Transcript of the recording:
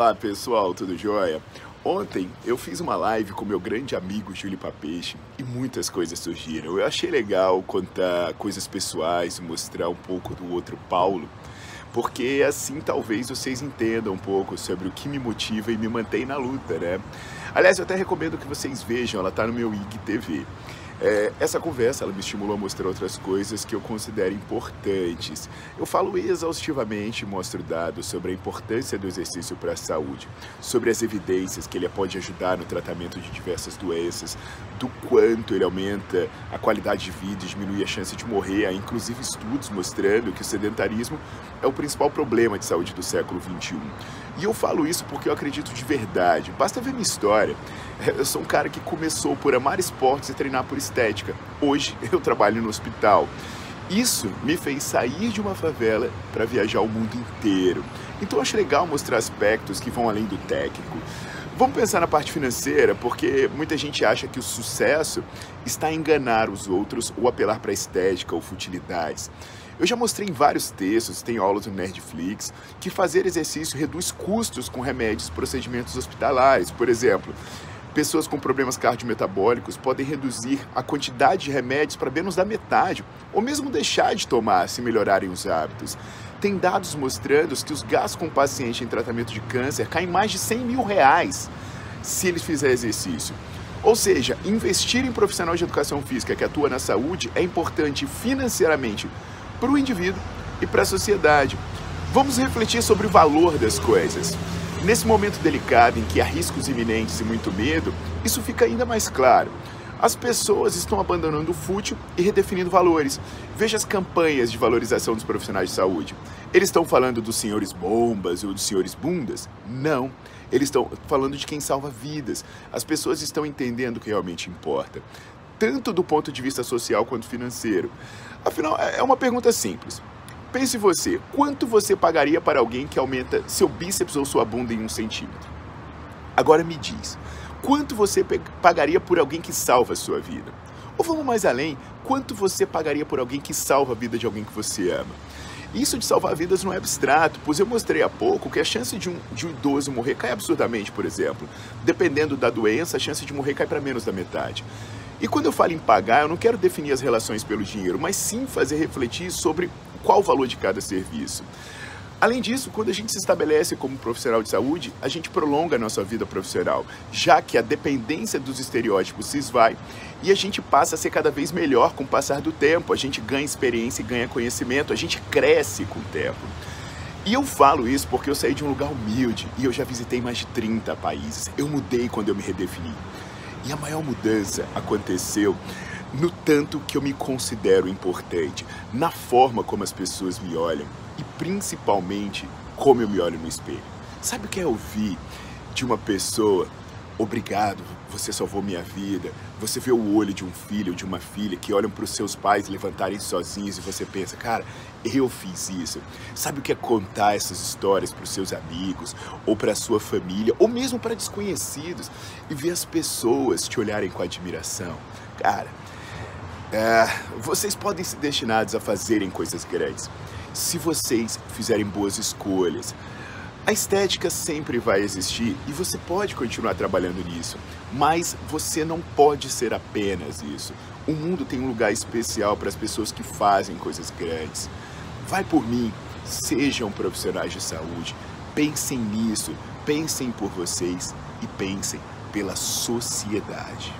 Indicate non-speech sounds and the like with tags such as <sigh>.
Olá pessoal, tudo jóia? Ontem eu fiz uma live com meu grande amigo Júlio Papeixe e muitas coisas surgiram. Eu achei legal contar coisas pessoais, mostrar um pouco do outro Paulo, porque assim talvez vocês entendam um pouco sobre o que me motiva e me mantém na luta, né? Aliás, eu até recomendo que vocês vejam, ela está no meu IGTV. É, essa conversa ela me estimulou a mostrar outras coisas que eu considero importantes. Eu falo exaustivamente, mostro dados sobre a importância do exercício para a saúde, sobre as evidências que ele pode ajudar no tratamento de diversas doenças, do quanto ele aumenta a qualidade de vida e diminui a chance de morrer. Há inclusive estudos mostrando que o sedentarismo é o principal problema de saúde do século XXI. E eu falo isso porque eu acredito de verdade. Basta ver minha história. <laughs> Eu sou um cara que começou por amar esportes e treinar por estética. Hoje <laughs> eu trabalho no hospital. Isso me fez sair de uma favela para viajar o mundo inteiro. Então eu acho legal mostrar aspectos que vão além do técnico. Vamos pensar na parte financeira, porque muita gente acha que o sucesso está em enganar os outros ou apelar para estética ou futilidades. Eu já mostrei em vários textos, tem aulas no Nerdflix, que fazer exercício reduz custos com remédios e procedimentos hospitalares. Por exemplo, pessoas com problemas cardiometabólicos podem reduzir a quantidade de remédios para menos da metade, ou mesmo deixar de tomar se melhorarem os hábitos. Tem dados mostrando que os gastos com o paciente em tratamento de câncer caem mais de 100 mil reais se ele fizer exercício. Ou seja, investir em profissional de educação física que atua na saúde é importante financeiramente para o indivíduo e para a sociedade. Vamos refletir sobre o valor das coisas. Nesse momento delicado em que há riscos iminentes e muito medo, isso fica ainda mais claro. As pessoas estão abandonando o fútil e redefinindo valores. Veja as campanhas de valorização dos profissionais de saúde. Eles estão falando dos senhores bombas ou dos senhores bundas? Não. Eles estão falando de quem salva vidas. As pessoas estão entendendo o que realmente importa, tanto do ponto de vista social quanto financeiro. Afinal, é, é uma pergunta simples. Pense você, quanto você pagaria para alguém que aumenta seu bíceps ou sua bunda em um centímetro? Agora me diz, quanto você pagaria por alguém que salva a sua vida? Ou vamos mais além, quanto você pagaria por alguém que salva a vida de alguém que você ama? Isso de salvar vidas não é abstrato, pois eu mostrei há pouco que a chance de um, de um idoso morrer cai absurdamente, por exemplo. Dependendo da doença, a chance de morrer cai para menos da metade. E quando eu falo em pagar, eu não quero definir as relações pelo dinheiro, mas sim fazer refletir sobre qual o valor de cada serviço. Além disso, quando a gente se estabelece como profissional de saúde, a gente prolonga a nossa vida profissional, já que a dependência dos estereótipos se esvai e a gente passa a ser cada vez melhor com o passar do tempo, a gente ganha experiência e ganha conhecimento, a gente cresce com o tempo. E eu falo isso porque eu saí de um lugar humilde e eu já visitei mais de 30 países. Eu mudei quando eu me redefini. E a maior mudança aconteceu no tanto que eu me considero importante, na forma como as pessoas me olham e principalmente como eu me olho no espelho. Sabe o que é ouvir de uma pessoa obrigado, você salvou minha vida. Você vê o olho de um filho ou de uma filha que olham para os seus pais levantarem sozinhos e você pensa, cara, eu fiz isso. Sabe o que é contar essas histórias para os seus amigos ou para a sua família ou mesmo para desconhecidos e ver as pessoas te olharem com admiração? Cara, é, vocês podem ser destinados a fazerem coisas grandes se vocês fizerem boas escolhas, a estética sempre vai existir e você pode continuar trabalhando nisso, mas você não pode ser apenas isso. O mundo tem um lugar especial para as pessoas que fazem coisas grandes. Vai por mim, sejam profissionais de saúde, pensem nisso, Pensem por vocês e pensem pela sociedade.